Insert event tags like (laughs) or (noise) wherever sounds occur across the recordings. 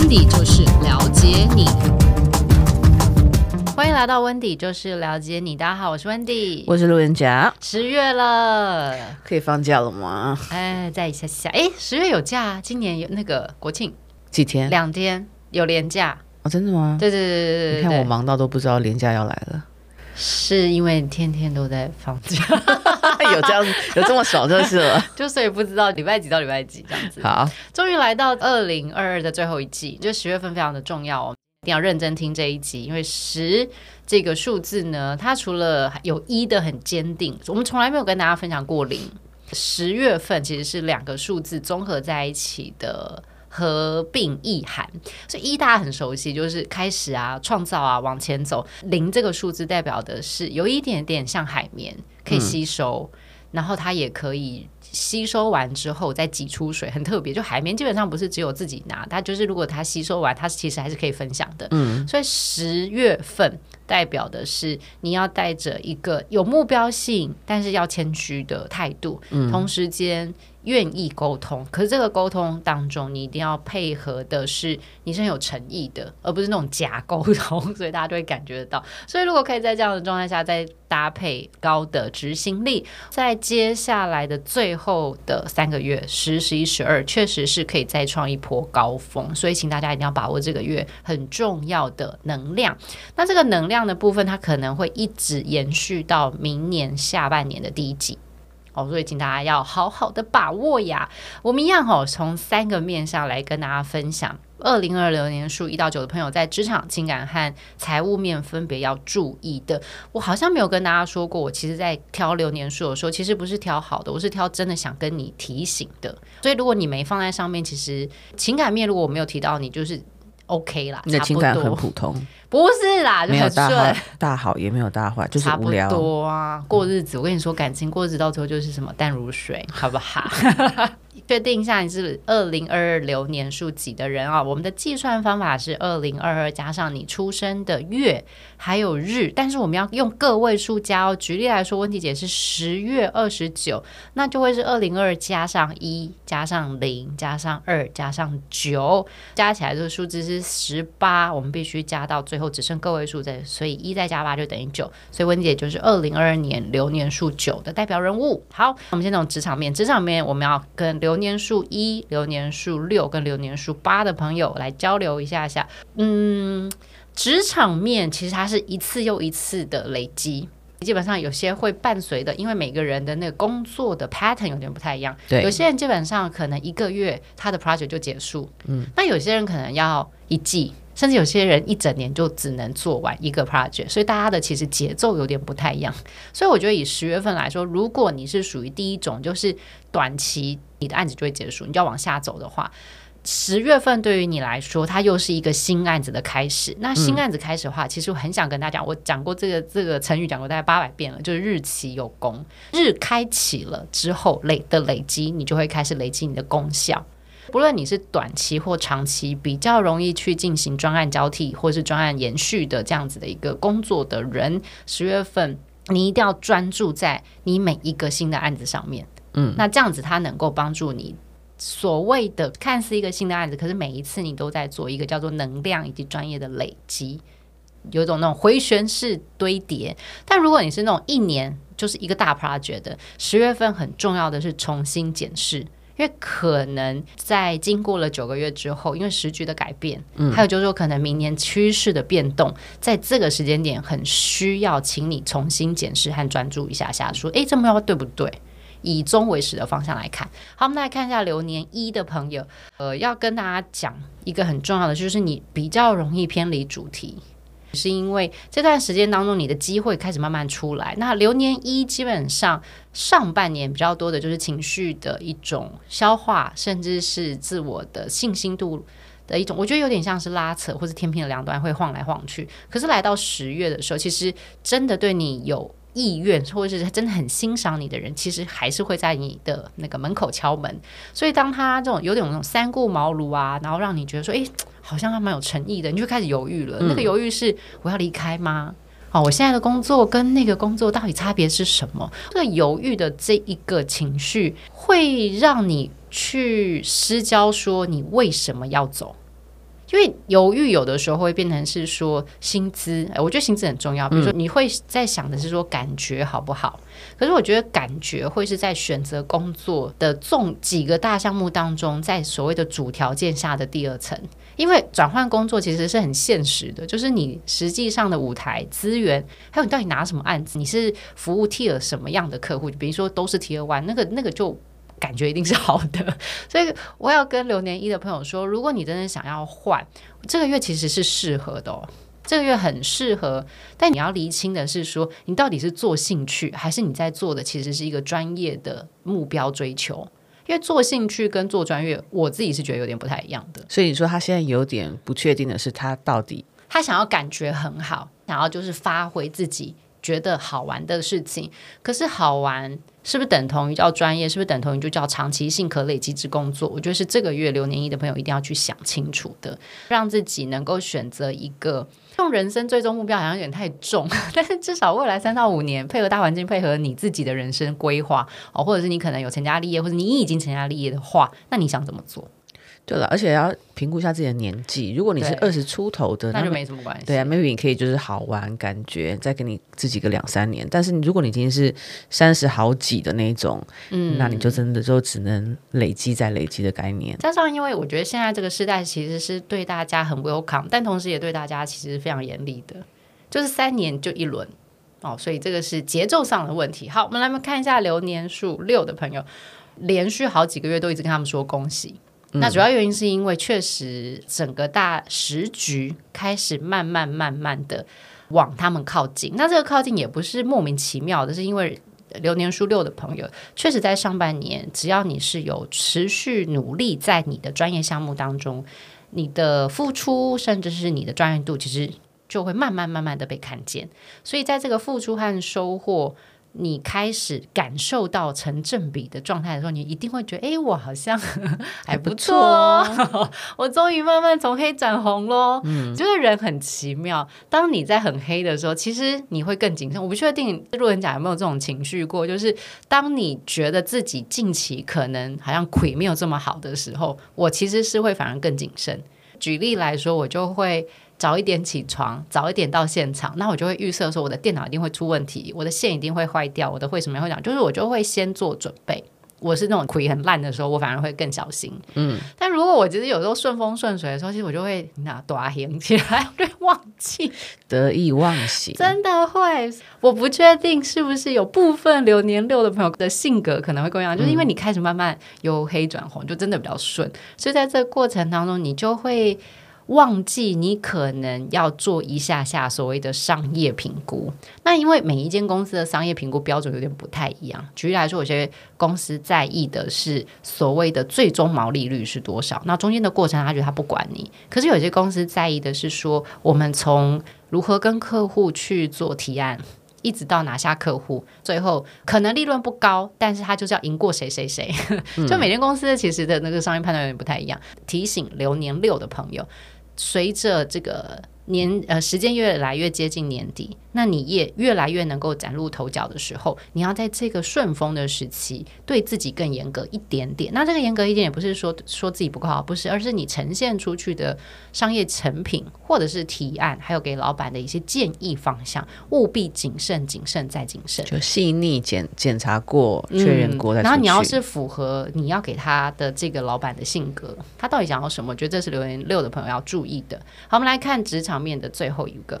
温迪就是了解你，欢迎来到温迪就是了解你。大家好，我是温迪，我是路人甲。十月了，可以放假了吗？哎，再一下下，哎，十月有假，今年有那个国庆几天？两天有连假哦，真的吗？对对对对对，你看我忙到都不知道连假要来了。是因为天天都在放假，(laughs) 有这样子，有这么爽就是了，(laughs) 就所以不知道礼拜几到礼拜几这样子。好，终于来到二零二二的最后一季，就十月份非常的重要哦，一定要认真听这一集，因为十这个数字呢，它除了有一的很坚定，我们从来没有跟大家分享过零。十月份其实是两个数字综合在一起的。合并意涵，所以一大家很熟悉，就是开始啊，创造啊，往前走。零这个数字代表的是有一点点像海绵，可以吸收，嗯、然后它也可以吸收完之后再挤出水，很特别。就海绵基本上不是只有自己拿，它就是如果它吸收完，它其实还是可以分享的。嗯，所以十月份代表的是你要带着一个有目标性，但是要谦虚的态度，嗯、同时间。愿意沟通，可是这个沟通当中，你一定要配合的是你是很有诚意的，而不是那种假沟通，所以大家就会感觉得到。所以如果可以在这样的状态下再搭配高的执行力，在接下来的最后的三个月，十、十一、十二，确实是可以再创一波高峰。所以请大家一定要把握这个月很重要的能量。那这个能量的部分，它可能会一直延续到明年下半年的第一季。哦，所以请大家要好好的把握呀。我们一样哦，从三个面上来跟大家分享。二零二零年数一到九的朋友，在职场、情感和财务面分别要注意的。我好像没有跟大家说过，我其实在挑流年数的时候，其实不是挑好的，我是挑真的想跟你提醒的。所以如果你没放在上面，其实情感面如果我没有提到你，就是。OK 啦，你的情感很普通，不是啦，就很顺，没有大好，大好也没有大坏，就是无聊差不多啊。过日子，嗯、我跟你说，感情过日子到最后就是什么淡如水，好不好？(laughs) 确定一下你是二零二二流年数几的人啊？我们的计算方法是二零二二加上你出生的月还有日，但是我们要用个位数加哦。举例来说，温迪姐是十月二十九，那就会是二零二加上一加上零加上二加上九，加起来这个数字是十八。我们必须加到最后只剩个位数在，所以一再加八就等于九。所以温姐就是二零二二年流年数九的代表人物。好，我们先从职场面，职场面我们要跟流年数一、流年数六跟流年数八的朋友来交流一下下。嗯，职场面其实它是一次又一次的累积，基本上有些会伴随的，因为每个人的那个工作的 pattern 有点不太一样。对，有些人基本上可能一个月他的 project 就结束，嗯，那有些人可能要一季。甚至有些人一整年就只能做完一个 project，所以大家的其实节奏有点不太一样。所以我觉得以十月份来说，如果你是属于第一种，就是短期你的案子就会结束，你就要往下走的话，十月份对于你来说，它又是一个新案子的开始。那新案子开始的话，嗯、其实我很想跟大家讲，我讲过这个这个成语讲过大概八百遍了，就是日期有功，日开启了之后累的累积，你就会开始累积你的功效。不论你是短期或长期，比较容易去进行专案交替或是专案延续的这样子的一个工作的人，十月份你一定要专注在你每一个新的案子上面。嗯，那这样子它能够帮助你所谓的看似一个新的案子，可是每一次你都在做一个叫做能量以及专业的累积，有一种那种回旋式堆叠。但如果你是那种一年就是一个大 project 的，十月份很重要的是重新检视。因为可能在经过了九个月之后，因为时局的改变，嗯，还有就是说可能明年趋势的变动，在这个时间点很需要，请你重新检视和专注一下下，说，哎，这目标对不对？以终为始的方向来看。好，我们来看一下流年一的朋友，呃，要跟大家讲一个很重要的，就是你比较容易偏离主题。是因为这段时间当中，你的机会开始慢慢出来。那流年一基本上上半年比较多的就是情绪的一种消化，甚至是自我的信心度的一种，我觉得有点像是拉扯，或是天平的两端会晃来晃去。可是来到十月的时候，其实真的对你有意愿，或者是真的很欣赏你的人，其实还是会在你的那个门口敲门。所以当他这种有点那种三顾茅庐啊，然后让你觉得说，诶。好像还蛮有诚意的，你就开始犹豫了。嗯、那个犹豫是我要离开吗？哦，我现在的工作跟那个工作到底差别是什么？这个犹豫的这一个情绪会让你去失焦，说你为什么要走？因为犹豫有的时候会变成是说薪资，我觉得薪资很重要。比如说你会在想的是说感觉好不好？可是我觉得感觉会是在选择工作的重几个大项目当中，在所谓的主条件下的第二层。因为转换工作其实是很现实的，就是你实际上的舞台资源，还有你到底拿什么案子，你是服务 Tier 什么样的客户？比如说都是 Tier One，那个那个就。感觉一定是好的，(laughs) 所以我要跟流年一的朋友说，如果你真的想要换，这个月其实是适合的哦，这个月很适合。但你要厘清的是说，你到底是做兴趣，还是你在做的其实是一个专业的目标追求？因为做兴趣跟做专业，我自己是觉得有点不太一样的。所以你说他现在有点不确定的是，他到底他想要感觉很好，想要就是发挥自己觉得好玩的事情，可是好玩。是不是等同于叫专业？是不是等同于就叫长期性可累积之工作？我觉得是这个月流年一的朋友一定要去想清楚的，让自己能够选择一个用人生最终目标好像有点太重，(laughs) 但是至少未来三到五年配合大环境，配合你自己的人生规划哦，或者是你可能有成家立业，或者你已经成家立业的话，那你想怎么做？对了，而且要评估一下自己的年纪。如果你是二十出头的，那就没什么关系。对啊，maybe 你可以就是好玩感觉，再给你自己个两三年。但是你如果你已经是三十好几的那种，嗯，那你就真的就只能累积再累积的概念。加上，因为我觉得现在这个时代其实是对大家很 welcome，但同时也对大家其实非常严厉的，就是三年就一轮哦，所以这个是节奏上的问题。好，我们来看一下流年数六的朋友，连续好几个月都一直跟他们说恭喜。那主要原因是因为确实整个大时局开始慢慢慢慢的往他们靠近。那这个靠近也不是莫名其妙的，是因为流年数六的朋友，确实在上半年，只要你是有持续努力在你的专业项目当中，你的付出甚至是你的专业度，其实就会慢慢慢慢的被看见。所以在这个付出和收获。你开始感受到成正比的状态的时候，你一定会觉得，哎，我好像还不错，哦 (laughs) 我终于慢慢从黑转红喽。嗯，就是人很奇妙，当你在很黑的时候，其实你会更谨慎。我不确定路人甲有没有这种情绪过，就是当你觉得自己近期可能好像亏没有这么好的时候，我其实是会反而更谨慎。举例来说，我就会。早一点起床，早一点到现场，那我就会预设说我的电脑一定会出问题，我的线一定会坏掉，我的会什么会讲，就是我就会先做准备。我是那种亏很烂的时候，我反而会更小心。嗯，但如果我其实有时候顺风顺水的时候，其实我就会那大 (laughs) 行起来，会忘记得意忘形，真的会。我不确定是不是有部分流年六的朋友的性格可能会不一样，就是因为你开始慢慢由黑转红，就真的比较顺，所以在这个过程当中，你就会。忘记你可能要做一下下所谓的商业评估，那因为每一间公司的商业评估标准有点不太一样。举例来说，有些公司在意的是所谓的最终毛利率是多少，那中间的过程他觉得他不管你。可是有些公司在意的是说，我们从如何跟客户去做提案，一直到拿下客户，最后可能利润不高，但是他就是要赢过谁谁谁。(laughs) 就每间公司其实的那个商业判断有点不太一样。提醒流年六的朋友。随着这个年呃时间越来越接近年底，那你也越来越能够崭露头角的时候，你要在这个顺风的时期对自己更严格一点点。那这个严格一点也不是说说自己不够好，不是，而是你呈现出去的商业成品或者是提案，还有给老板的一些建议方向，务必谨慎、谨慎再谨慎，就细腻检检查过、确认过。然后你要是符合你要给他的这个老板的性格，他到底想要什么？我觉得这是留言六的朋友要注意的。好，我们来看职场面的最后一个。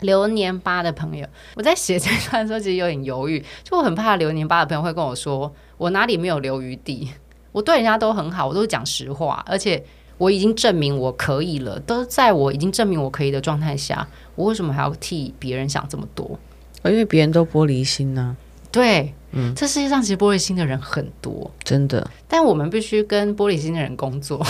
流年八的朋友，我在写这段的时候其实有点犹豫，就我很怕流年八的朋友会跟我说，我哪里没有留余地，我对人家都很好，我都是讲实话，而且我已经证明我可以了，都在我已经证明我可以的状态下，我为什么还要替别人想这么多？因为别人都玻璃心呢、啊。对，嗯，这世界上其实玻璃心的人很多，真的，但我们必须跟玻璃心的人工作。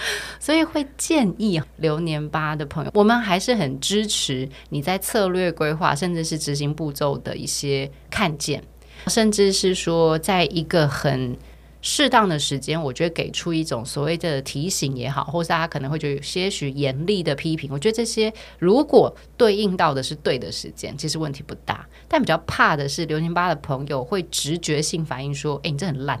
(laughs) 所以会建议流年八的朋友，我们还是很支持你在策略规划，甚至是执行步骤的一些看见，甚至是说，在一个很适当的时间，我觉得给出一种所谓的提醒也好，或是大家可能会觉得有些许严厉的批评，我觉得这些如果对应到的是对的时间，其实问题不大。但比较怕的是刘宁八的朋友会直觉性反应说：“哎，你这很烂。”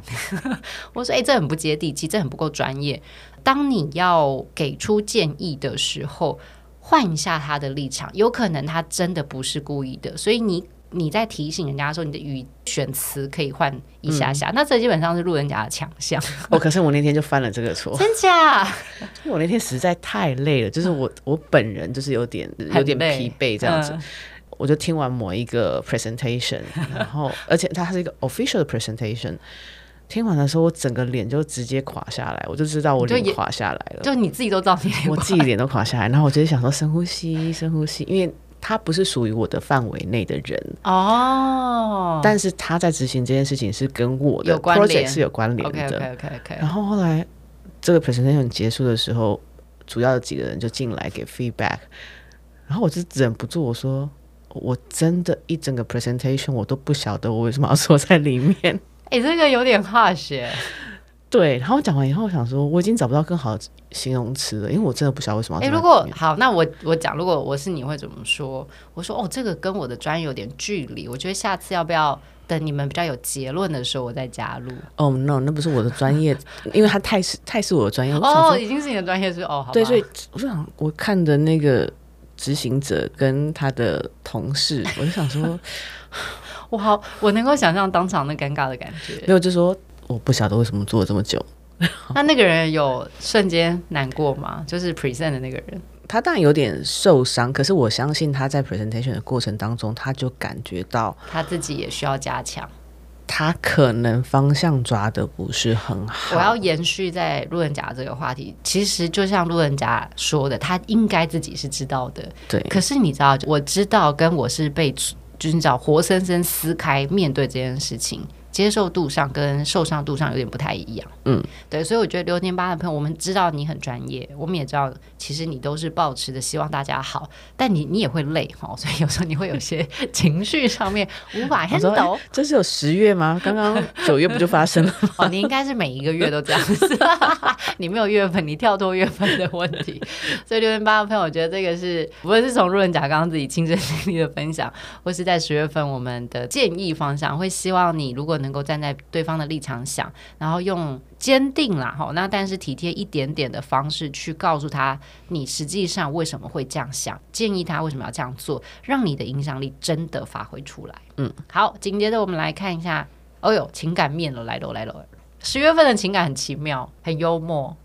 (laughs) 我说：“哎，这很不接地气，这很不够专业。”当你要给出建议的时候，换一下他的立场，有可能他真的不是故意的，所以你。你在提醒人家说，你的语选词可以换一下下，嗯、那这基本上是路人甲的强项。哦，可是我那天就犯了这个错，真假？(laughs) 因为我那天实在太累了，就是我 (laughs) 我本人就是有点有点疲惫这样子，嗯、我就听完某一个 presentation，(laughs) 然后而且它是一个 official 的 presentation，听完的时候我整个脸就直接垮下来，我就知道我脸垮下来了，就你自己都知道你脸，我自己脸都垮下来，然后我就想说深呼吸，深呼吸，因为。他不是属于我的范围内的人哦，但是他在执行这件事情是跟我的 project 是有关联的。Okay, okay, okay, okay. 然后后来这个 presentation 结束的时候，主要的几个人就进来给 feedback，然后我就忍不住我说，我真的一整个 presentation 我都不晓得我为什么要坐在里面。(laughs) 哎、欸，这个有点 harsh。对，然后讲完以后，我想说我已经找不到更好的形容词了，因为我真的不晓得为什么要。哎，如果好，那我我讲，如果我是你会怎么说？我说哦，这个跟我的专业有点距离，我觉得下次要不要等你们比较有结论的时候我再加入？哦、oh, no，那不是我的专业，因为他太是太是我的专业。哦，oh, 已经是你的专业是哦，好。对，所以我想我看的那个执行者跟他的同事，我就想说，我好，我能够想象当场那尴尬的感觉。没有，就说。我不晓得为什么做了这么久。(laughs) 那那个人有瞬间难过吗？就是 present 的那个人，他当然有点受伤。可是我相信他在 presentation 的过程当中，他就感觉到他自己也需要加强。他可能方向抓的不是很好。我要延续在路人甲这个话题，其实就像路人甲说的，他应该自己是知道的。对。可是你知道，我知道跟我是被就是你知道活生生撕开面对这件事情。接受度上跟受伤度上有点不太一样，嗯，对，所以我觉得流年八的朋友，我们知道你很专业，我们也知道其实你都是抱持的希望大家好，但你你也会累哈，所以有时候你会有些情绪上面无法 (laughs) handle。欸、这是有十月吗？刚刚九月不就发生了吗？(laughs) 哦，你应该是每一个月都这样子，(laughs) 你没有月份，你跳脱月份的问题。所以流年八的朋友，我觉得这个是无论是从路人甲刚刚自己亲身经历的分享，或是在十月份我们的建议方向，会希望你如果能。能够站在对方的立场想，然后用坚定啦，哈，那但是体贴一点点的方式去告诉他，你实际上为什么会这样想，建议他为什么要这样做，让你的影响力真的发挥出来。嗯，好，紧接着我们来看一下，哦哟，情感面了，来喽来喽，十月份的情感很奇妙，很幽默，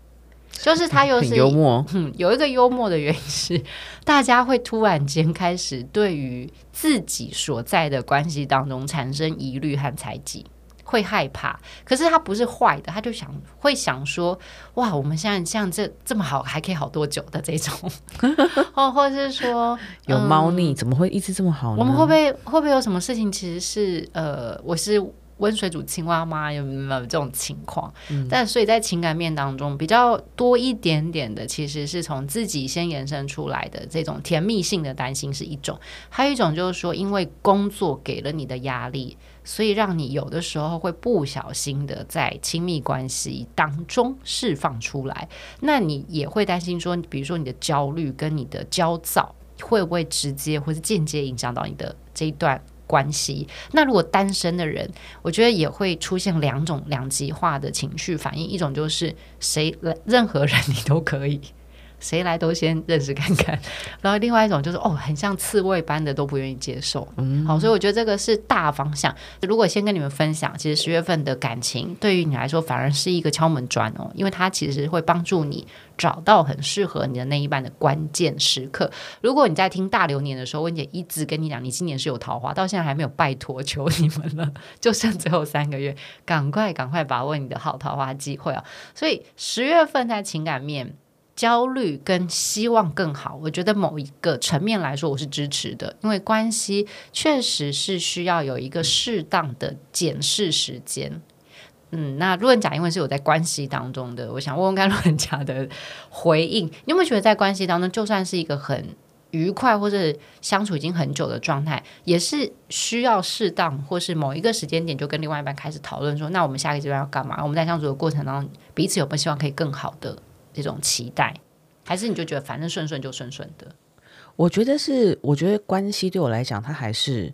就是他又是幽默，嗯，(laughs) 有一个幽默的原因是，大家会突然间开始对于自己所在的关系当中产生疑虑和猜忌。会害怕，可是他不是坏的，他就想会想说，哇，我们现在像这这么好，还可以好多久的这种，或 (laughs) 或者是说有猫腻，嗯、怎么会一直这么好呢？我们会不会会不会有什么事情？其实是呃，我是。温水煮青蛙吗？有没有这种情况？嗯、但所以在情感面当中比较多一点点的，其实是从自己先延伸出来的这种甜蜜性的担心是一种，还有一种就是说，因为工作给了你的压力，所以让你有的时候会不小心的在亲密关系当中释放出来，那你也会担心说，比如说你的焦虑跟你的焦躁会不会直接或是间接影响到你的这一段关系，那如果单身的人，我觉得也会出现两种两极化的情绪反应，一种就是谁，任何人你都可以。谁来都先认识看看，(laughs) 然后另外一种就是哦，很像刺猬般的都不愿意接受。嗯，好，所以我觉得这个是大方向。如果先跟你们分享，其实十月份的感情对于你来说反而是一个敲门砖哦，因为它其实会帮助你找到很适合你的那一半的关键时刻。如果你在听大流年的时候，温姐一直跟你讲，你今年是有桃花，到现在还没有，拜托求你们了，就剩最后三个月，赶快赶快把握你的好桃花机会啊！所以十月份在情感面。焦虑跟希望更好，我觉得某一个层面来说，我是支持的，因为关系确实是需要有一个适当的检视时间。嗯，那路人甲因为是有在关系当中的，我想问问看路人甲的回应，你有没有觉得在关系当中，就算是一个很愉快或者相处已经很久的状态，也是需要适当或是某一个时间点就跟另外一半开始讨论说，那我们下个阶段要干嘛？我们在相处的过程当中，彼此有没有希望可以更好的这种期待？还是你就觉得反正顺顺就顺顺的？我觉得是，我觉得关系对我来讲，它还是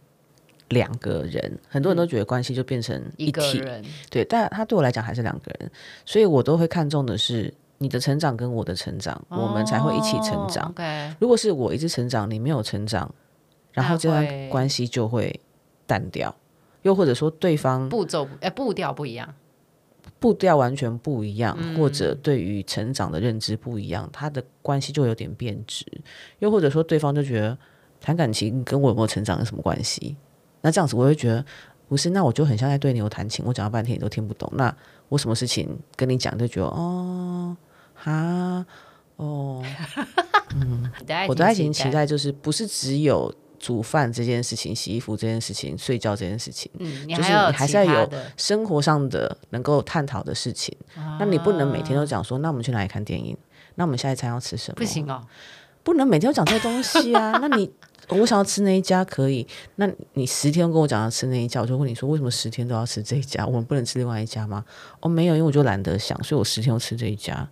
两个人。很多人都觉得关系就变成一体，一个人对，但他对我来讲还是两个人，所以我都会看重的是你的成长跟我的成长，哦、我们才会一起成长。Okay、如果是我一直成长，你没有成长，然后这段关系就会淡掉，又或者说对方步骤哎步调不一样。步调完全不一样，或者对于成长的认知不一样，他的关系就有点变质。又或者说，对方就觉得谈感情跟我有没有成长有什么关系？那这样子，我会觉得不是。那我就很像在对牛弹琴，我讲了半天你都听不懂。那我什么事情跟你讲，就觉得哦，哈，哦，(laughs) 嗯，(laughs) 我的爱情期待就是不是只有。煮饭这件事情、洗衣服这件事情、睡觉这件事情，嗯，就是你还是要有生活上的能够探讨的事情。啊、那你不能每天都讲说，那我们去哪里看电影？那我们下一餐要吃什么？不行哦，不能每天都讲这些东西啊。(laughs) 那你我想要吃那一家可以，那你十天跟我讲要吃那一家，我就问你说，为什么十天都要吃这一家？我们不能吃另外一家吗？哦，没有，因为我就懒得想，所以我十天都吃这一家，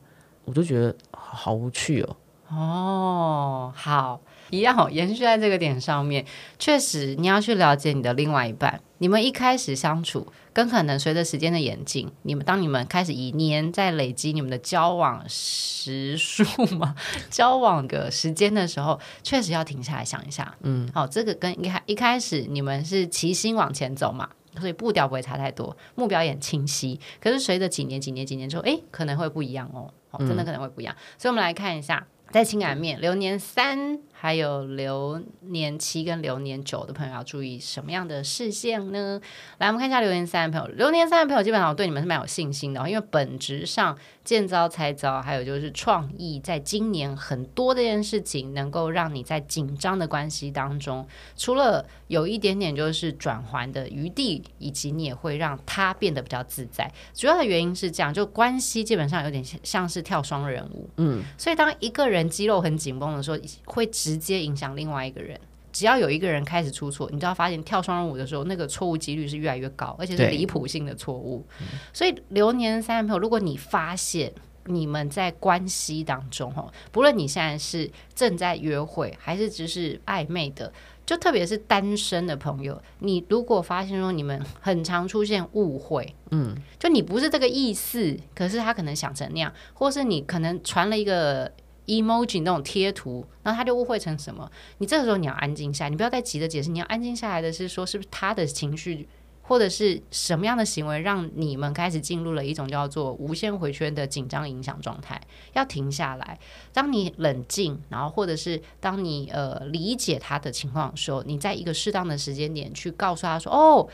我就觉得好无趣哦。哦，好。(laughs) 一样哦，延续在这个点上面，确实你要去了解你的另外一半。你们一开始相处，跟可能随着时间的演进，你们当你们开始一年在累积你们的交往时数嘛，(laughs) 交往的时间的时候，确实要停下来想一下。嗯，好，这个跟一开一开始你们是齐心往前走嘛，所以步调不会差太多，目标也很清晰。可是随着几年、几年、几年之后，诶，可能会不一样哦，哦，真的可能会不一样。嗯，所以我们来看一下。在情感面，流年三还有流年七跟流年九的朋友要注意什么样的事项呢？来，我们看一下流年三的朋友。流年三的朋友，基本上我对你们是蛮有信心的，因为本质上见招拆招，还有就是创意，在今年很多这件事情能够让你在紧张的关系当中，除了有一点点就是转圜的余地，以及你也会让他变得比较自在。主要的原因是这样，就关系基本上有点像是跳双人舞，嗯，所以当一个人。人肌肉很紧绷的时候，会直接影响另外一个人。只要有一个人开始出错，你就要发现跳双人舞的时候，那个错误几率是越来越高，而且是离谱性的错误。所以流年三的朋友，如果你发现你们在关系当中，哈，不论你现在是正在约会，还是只是暧昧的。就特别是单身的朋友，你如果发现说你们很常出现误会，嗯，就你不是这个意思，可是他可能想成那样，或是你可能传了一个 emoji 那种贴图，然后他就误会成什么？你这个时候你要安静下，你不要再急着解释，你要安静下来的是说，是不是他的情绪？或者是什么样的行为让你们开始进入了一种叫做无限回圈的紧张影响状态？要停下来。当你冷静，然后或者是当你呃理解他的情况的时候，你在一个适当的时间点去告诉他说：“哦。”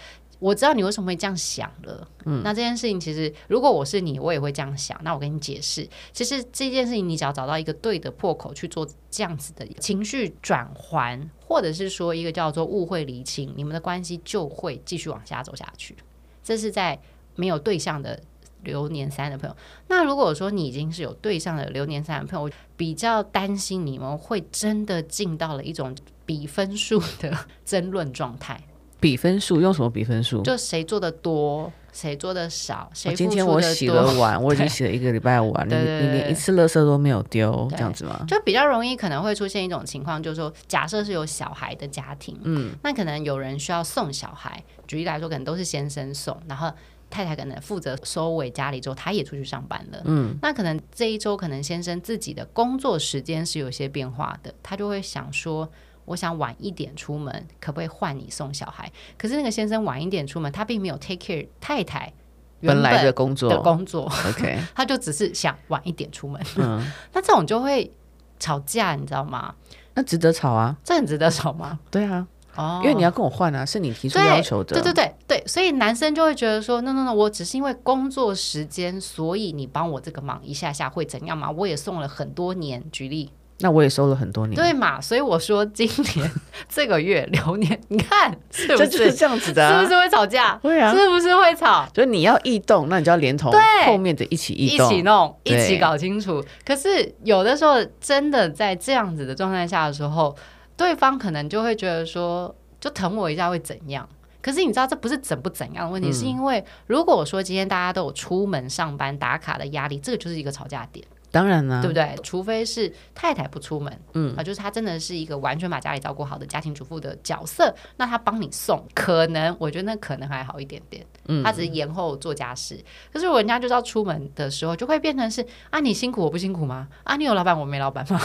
我知道你为什么会这样想了，嗯，那这件事情其实如果我是你，我也会这样想。那我跟你解释，其实这件事情你只要找到一个对的破口去做这样子的情绪转换，或者是说一个叫做误会厘清，你们的关系就会继续往下走下去。这是在没有对象的流年三的朋友。那如果说你已经是有对象的流年三的朋友，我比较担心你们会真的进到了一种比分数的 (laughs) 争论状态。比分数用什么比分数？就谁做的多，谁做的少，谁。今天我洗了碗，(laughs) 我已经洗了一个礼拜碗，你你连一次垃圾都没有丢，这样子吗？就比较容易可能会出现一种情况，就是说，假设是有小孩的家庭，嗯，那可能有人需要送小孩，举例来说，可能都是先生送，然后太太可能负责收尾家里之后，他也出去上班了，嗯，那可能这一周可能先生自己的工作时间是有些变化的，他就会想说。我想晚一点出门，可不可以换你送小孩？可是那个先生晚一点出门，他并没有 take care 太太原来的工作的工作，OK，(laughs) 他就只是想晚一点出门。嗯，(laughs) 那这种就会吵架，你知道吗？那值得吵啊？这很值得吵吗？对啊，哦，因为你要跟我换啊，是你提出要求的。对对对对，所以男生就会觉得说，no no no，我只是因为工作时间，所以你帮我这个忙一下下会怎样吗？我也送了很多年，举例。那我也收了很多年，对嘛？所以我说今年 (laughs) 这个月流年，你看是不是就是这样子的、啊？是不是会吵架？会啊，是不是会吵？所以你要异动，那你就要连同后面的一起异动，一起弄，一起搞清楚。可是有的时候真的在这样子的状态下的时候，对方可能就会觉得说，就疼我一下会怎样？可是你知道这不是怎不怎样的问题，嗯、是因为如果我说今天大家都有出门上班打卡的压力，这个就是一个吵架点。当然了，对不对？除非是太太不出门，嗯啊，就是她真的是一个完全把家里照顾好的家庭主妇的角色，那她帮你送，可能我觉得那可能还好一点点，嗯，她只是延后做家事。可是如果人家就是要出门的时候，就会变成是啊，你辛苦我不辛苦吗？啊，你有老板我没老板吗？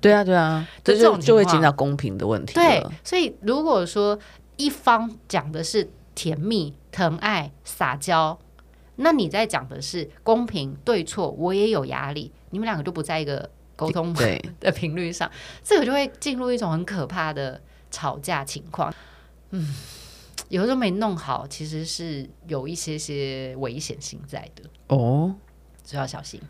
对啊，对啊，(laughs) 这种就会进到公平的问题。对，所以如果说一方讲的是甜蜜、疼爱、撒娇，那你在讲的是公平对错，我也有压力。你们两个就不在一个沟通 (laughs) 的频率上，这个就会进入一种很可怕的吵架情况。嗯，有时候没弄好，其实是有一些些危险性在的哦，所以要小心。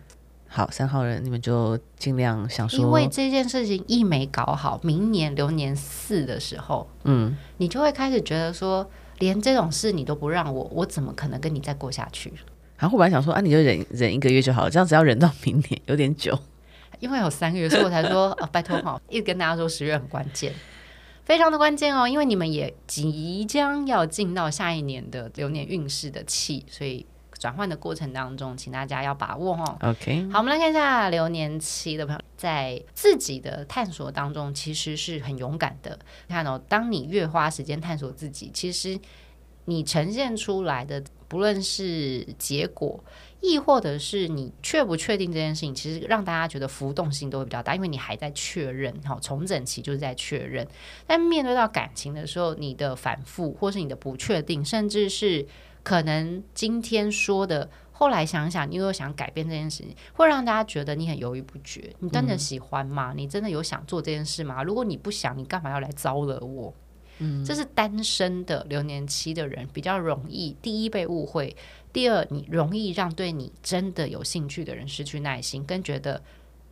好，三号人，你们就尽量想说，因为这件事情一没搞好，明年流年四的时候，嗯，你就会开始觉得说，连这种事你都不让我，我怎么可能跟你再过下去？然后我本来想说啊，你就忍忍一个月就好了，这样子要忍到 (laughs) 明年有点久，因为有三个月，所以我才说啊，拜托哈，一直跟大家说十月很关键，非常的关键哦，因为你们也即将要进到下一年的流年运势的气，所以转换的过程当中，请大家要把握哦。OK，好，我们来看一下流年期的朋友在自己的探索当中，其实是很勇敢的。看哦，当你越花时间探索自己，其实你呈现出来的。不论是结果，亦或者是你确不确定这件事情，其实让大家觉得浮动性都会比较大，因为你还在确认，哈，重整期就是在确认。但面对到感情的时候，你的反复，或是你的不确定，甚至是可能今天说的，后来想想，你又想改变这件事情，会让大家觉得你很犹豫不决。你真的喜欢吗？你真的有想做这件事吗？如果你不想，你干嘛要来招惹我？这是单身的流年期的人比较容易，第一被误会，第二你容易让对你真的有兴趣的人失去耐心，跟觉得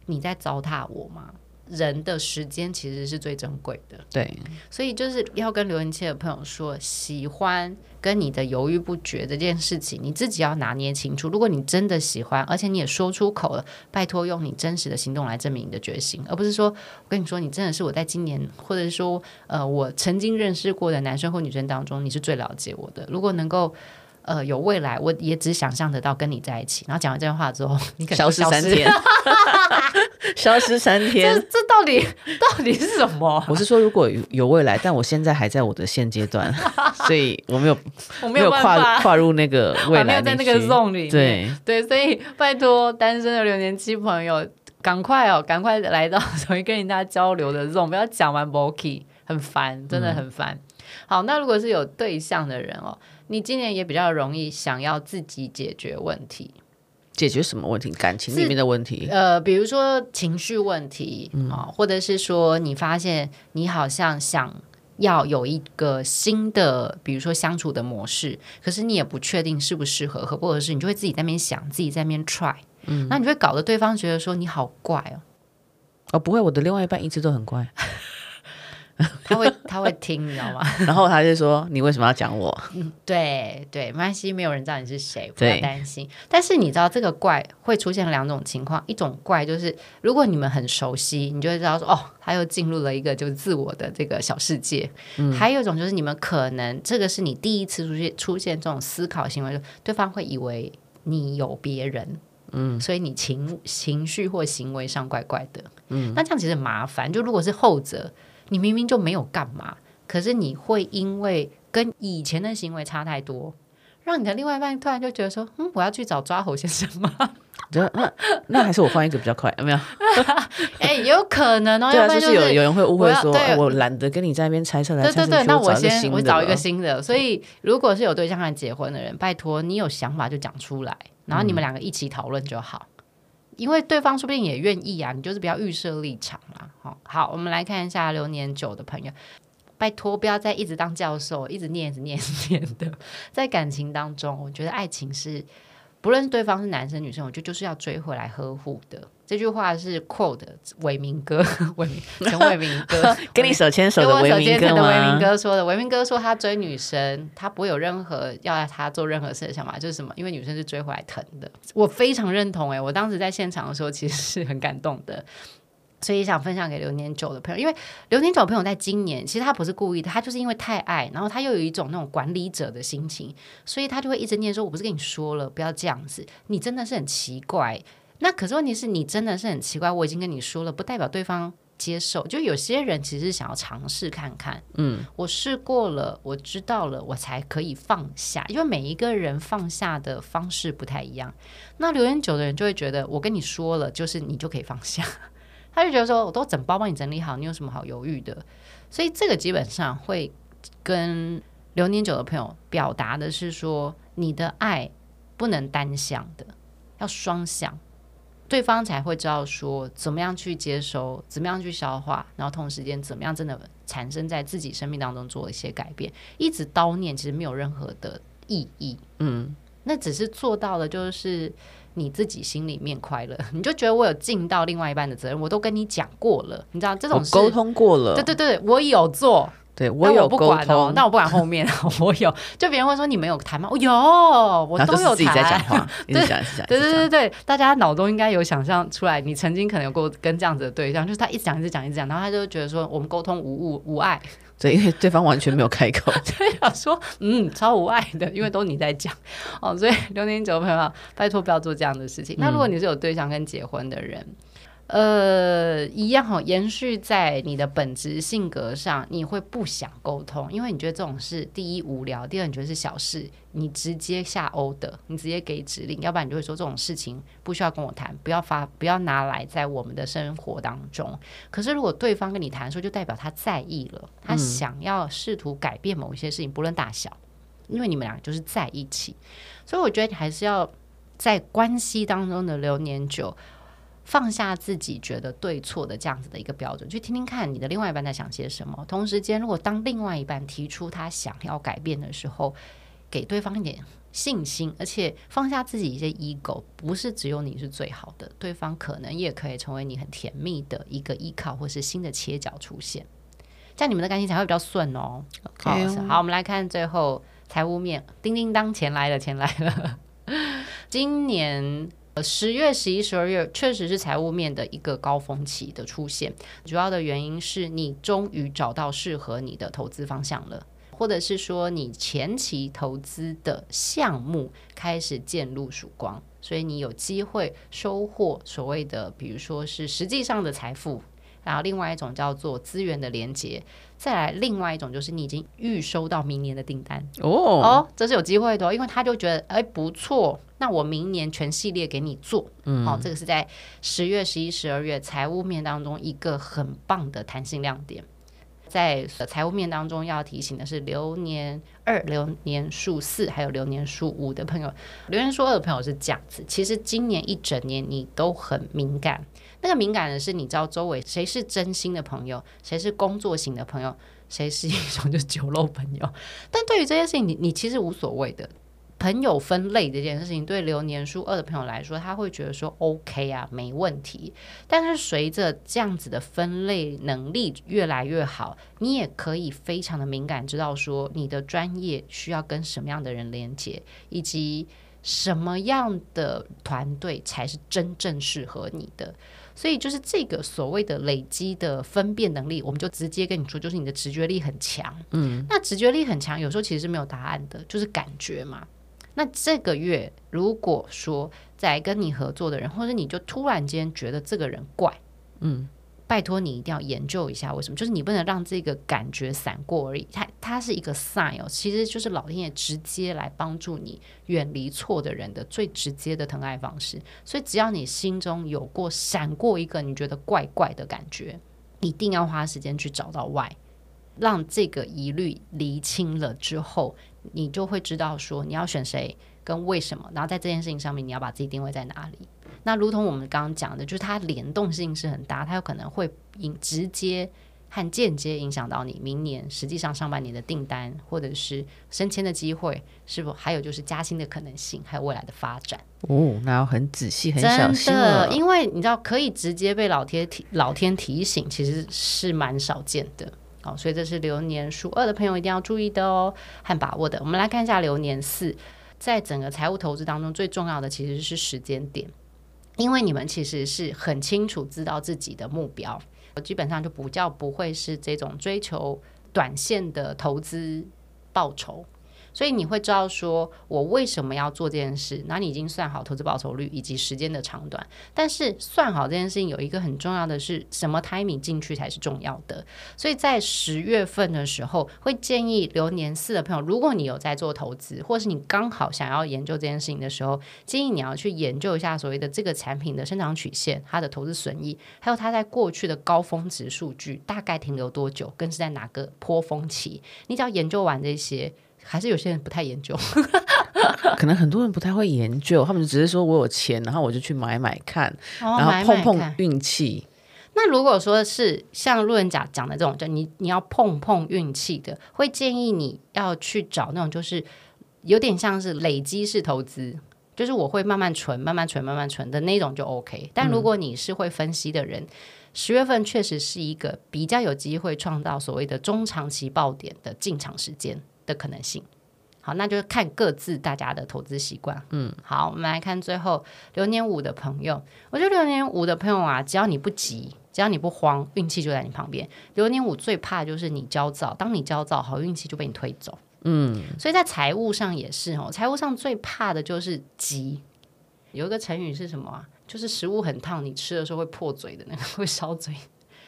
你在糟蹋我吗？人的时间其实是最珍贵的，对，所以就是要跟留言期的朋友说，喜欢跟你的犹豫不决这件事情，你自己要拿捏清楚。如果你真的喜欢，而且你也说出口了，拜托用你真实的行动来证明你的决心，而不是说我跟你说，你真的是我在今年，或者是说，呃，我曾经认识过的男生或女生当中，你是最了解我的。如果能够。呃，有未来，我也只想象得到跟你在一起。然后讲完这句话之后，(laughs) 你可能消失，消失。三天，(laughs) 消失三天，这这到底到底是什么？我是说，如果有未来，但我现在还在我的现阶段，(laughs) 所以我没有，我没有跨跨入那个未来，在那个 zone 里。对。对，所以拜托单身的流年期朋友，赶快哦，赶快来到容易跟人家交流的 zone，不要讲完 bokey，很烦，真的很烦。嗯、好，那如果是有对象的人哦。你今年也比较容易想要自己解决问题，解决什么问题？感情里面的问题？呃，比如说情绪问题啊，嗯、或者是说你发现你好像想要有一个新的，比如说相处的模式，可是你也不确定适不适合，合不合适，你就会自己在那边想，自己在那边 try，嗯，那你会搞得对方觉得说你好怪哦，哦，不会，我的另外一半一直都很怪。(laughs) 他会他会听，你知道吗？(laughs) 然后他就说：“你为什么要讲我？” (laughs) 嗯，对对，没关系，没有人知道你是谁，不要担心。但是你知道这个怪会出现两种情况，一种怪就是如果你们很熟悉，你就会知道说：“哦，他又进入了一个就是自我的这个小世界。嗯”还有一种就是你们可能这个是你第一次出现出现这种思考行为，就对方会以为你有别人，嗯，所以你情情绪或行为上怪怪的，嗯，那这样其实麻烦。就如果是后者。你明明就没有干嘛，可是你会因为跟以前的行为差太多，让你的另外一半突然就觉得说：“ (laughs) 嗯，我要去找抓猴先生吗？” (laughs) 那那还是我换一个比较快，有没有？(laughs) 哎、欸，有可能哦。对啊，就是有有人会误会说：“我懒得跟你在那边猜测来猜测。”对对对，那我先我找一个新的。所以，如果是有对象和结婚的人，拜托你有想法就讲出来，然后你们两个一起讨论就好。因为对方说不定也愿意啊，你就是不要预设立场啦。好，好，我们来看一下流年九的朋友，拜托不要再一直当教授，一直念，一直念，一直念的。在感情当中，我觉得爱情是不论对方是男生女生，我觉得就是要追回来呵护的。这句话是 quote 伟明哥，(laughs) 伟明陈伟明哥 (laughs) 跟你手牵手的伟明哥吗？伟明哥说的，伟明哥说他追女生，他不会有任何要他做任何事的想法，就是什么？因为女生是追回来疼的。我非常认同哎、欸，我当时在现场的时候其实是很感动的，所以想分享给流年九的朋友，因为流年九的朋友在今年其实他不是故意的，他就是因为太爱，然后他又有一种那种管理者的心情，所以他就会一直念说：“我不是跟你说了，不要这样子，你真的是很奇怪。”那可是问题是你真的是很奇怪，我已经跟你说了，不代表对方接受。就有些人其实想要尝试看看，嗯，我试过了，我知道了，我才可以放下。因为每一个人放下的方式不太一样。那留言久的人就会觉得，我跟你说了，就是你就可以放下。他就觉得说，我都整包帮你整理好，你有什么好犹豫的？所以这个基本上会跟流年久的朋友表达的是说，你的爱不能单向的，要双向。对方才会知道说怎么样去接收，怎么样去消化，然后同时间怎么样真的产生在自己生命当中做一些改变。一直叨念其实没有任何的意义，嗯，那只是做到了就是你自己心里面快乐，(laughs) 你就觉得我有尽到另外一半的责任，我都跟你讲过了，你知道这种沟通过了，对对对，我有做。对我有不管哦，那我不管后面，(laughs) 我有。就别人会说你没有谈吗？我有，我都有谈。(laughs) 对对对对对，大家脑中应该有想象出来，你曾经可能有过跟这样子的对象，就是他一直讲一直讲一直讲，然后他就觉得说我们沟通无误无碍。对，因为对方完全没有开口，(laughs) 对啊，说嗯超无爱的，因为都你在讲哦，所以六年九的朋友，拜托不要做这样的事情。那如果你是有对象跟结婚的人。呃，一样哈，延续在你的本质性格上，你会不想沟通，因为你觉得这种事，第一无聊，第二你觉得是小事，你直接下 order，你直接给指令，要不然你就会说这种事情不需要跟我谈，不要发，不要拿来在我们的生活当中。可是如果对方跟你谈的时候，就代表他在意了，他想要试图改变某一些事情，不论大小，因为你们俩就是在一起，所以我觉得你还是要在关系当中的流年久。放下自己觉得对错的这样子的一个标准，去听听看你的另外一半在想些什么。同时间，如果当另外一半提出他想要改变的时候，给对方一点信心，而且放下自己一些 ego，不是只有你是最好的，对方可能也可以成为你很甜蜜的一个依靠，或是新的切角出现，这样你们的感情才会比较顺哦。好，好，我们来看最后财务面，叮叮当，钱来了，钱来了，(laughs) 今年。呃十月、十一、十二月确实是财务面的一个高峰期的出现，主要的原因是你终于找到适合你的投资方向了，或者是说你前期投资的项目开始渐露曙光，所以你有机会收获所谓的，比如说是实际上的财富。然后另外一种叫做资源的连接，再来另外一种就是你已经预收到明年的订单。哦。哦，这是有机会的哦，因为他就觉得哎不错，那我明年全系列给你做，嗯，哦，这个是在十月、十一、十二月财务面当中一个很棒的弹性亮点。在财务面当中要提醒的是，流年二、流年数四还有流年数五的朋友，流年数二的朋友是这样子，其实今年一整年你都很敏感。那个敏感的是，你知道周围谁是真心的朋友，谁是工作型的朋友，谁是一种就酒肉朋友。但对于这件事情，你你其实无所谓的。朋友分类这件事情，对流年数二的朋友来说，他会觉得说 OK 啊，没问题。但是随着这样子的分类能力越来越好，你也可以非常的敏感，知道说你的专业需要跟什么样的人连接，以及什么样的团队才是真正适合你的。所以就是这个所谓的累积的分辨能力，我们就直接跟你说，就是你的直觉力很强。嗯，那直觉力很强，有时候其实是没有答案的，就是感觉嘛。那这个月如果说在跟你合作的人，或者你就突然间觉得这个人怪，嗯。拜托你一定要研究一下为什么，就是你不能让这个感觉闪过而已。它它是一个 sign 哦，其实就是老天爷直接来帮助你远离错的人的最直接的疼爱方式。所以只要你心中有过闪过一个你觉得怪怪的感觉，一定要花时间去找到 why，让这个疑虑厘清了之后，你就会知道说你要选谁跟为什么，然后在这件事情上面你要把自己定位在哪里。那如同我们刚刚讲的，就是它联动性是很大，它有可能会影直接和间接影响到你明年实际上上半年的订单，或者是升迁的机会，是否还有就是加薪的可能性，还有未来的发展。哦，那要很仔细、很小心了。因为你知道，可以直接被老天提、老天提醒，其实是蛮少见的。好，所以这是流年属二的朋友一定要注意的哦，和把握的。我们来看一下流年四，在整个财务投资当中，最重要的其实是时间点，因为你们其实是很清楚知道自己的目标，基本上就不叫不会是这种追求短线的投资报酬。所以你会知道说，我为什么要做这件事？那你已经算好投资报酬率以及时间的长短。但是算好这件事情有一个很重要的是，什么 timing 进去才是重要的。所以在十月份的时候，会建议流年四的朋友，如果你有在做投资，或是你刚好想要研究这件事情的时候，建议你要去研究一下所谓的这个产品的生长曲线、它的投资损益，还有它在过去的高峰值数据大概停留多久，跟是在哪个坡峰期。你只要研究完这些。还是有些人不太研究，(laughs) 可能很多人不太会研究，他们只是说我有钱，然后我就去买买看，哦、然后碰碰运气。那如果说是像路人甲讲的这种，就你你要碰碰运气的，会建议你要去找那种就是有点像是累积式投资，就是我会慢慢存、慢慢存、慢慢存的那种就 OK。但如果你是会分析的人，嗯、十月份确实是一个比较有机会创造所谓的中长期爆点的进场时间。的可能性，好，那就是看各自大家的投资习惯。嗯，好，我们来看最后流年五的朋友。我觉得流年五的朋友啊，只要你不急，只要你不慌，运气就在你旁边。流年五最怕就是你焦躁，当你焦躁，好运气就被你推走。嗯，所以在财务上也是哦，财务上最怕的就是急。有一个成语是什么啊？就是食物很烫，你吃的时候会破嘴的那个，会烧嘴。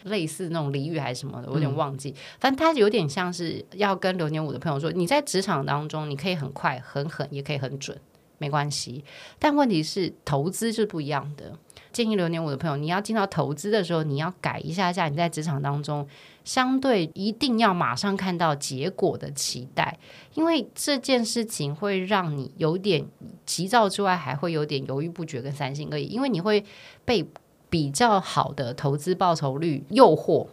类似那种俚语还是什么的，我有点忘记。嗯、反正他有点像是要跟流年五的朋友说，你在职场当中，你可以很快、很狠，也可以很准，没关系。但问题是，投资是不一样的。建议流年五的朋友，你要进到投资的时候，你要改一下下你在职场当中相对一定要马上看到结果的期待，因为这件事情会让你有点急躁之外，还会有点犹豫不决跟三心二意，因为你会被。比较好的投资报酬率诱惑，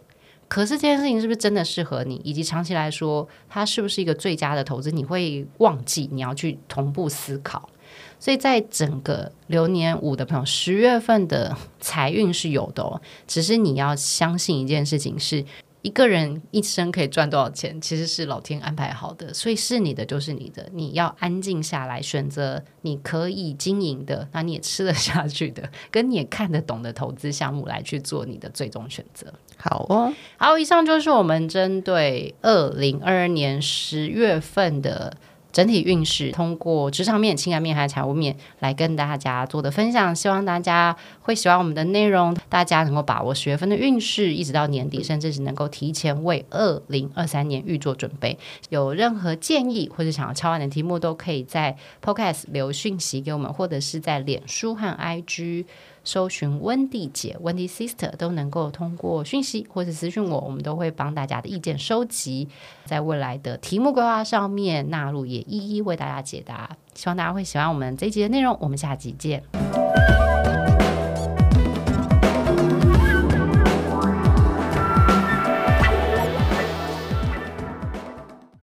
可是这件事情是不是真的适合你？以及长期来说，它是不是一个最佳的投资？你会忘记你要去同步思考。所以在整个流年五的朋友，十月份的财运是有的哦，只是你要相信一件事情是。一个人一生可以赚多少钱，其实是老天安排好的，所以是你的就是你的，你要安静下来选择你可以经营的，那你也吃得下去的，(laughs) 跟你也看得懂的投资项目来去做你的最终选择。好哦，好，以上就是我们针对二零二二年十月份的。整体运势通过职场面、情感面还有财务面来跟大家做的分享，希望大家会喜欢我们的内容，大家能够把握十月份的运势，一直到年底，甚至是能够提前为二零二三年预做准备。有任何建议或者想要敲碗的题目，都可以在 Podcast 留讯息给我们，或者是在脸书和 IG。搜寻温蒂姐、温蒂 Sister 都能够通过讯息或者私讯我，我们都会帮大家的意见收集，在未来的题目规划上面纳入，也一一为大家解答。希望大家会喜欢我们这一集的内容，我们下集见。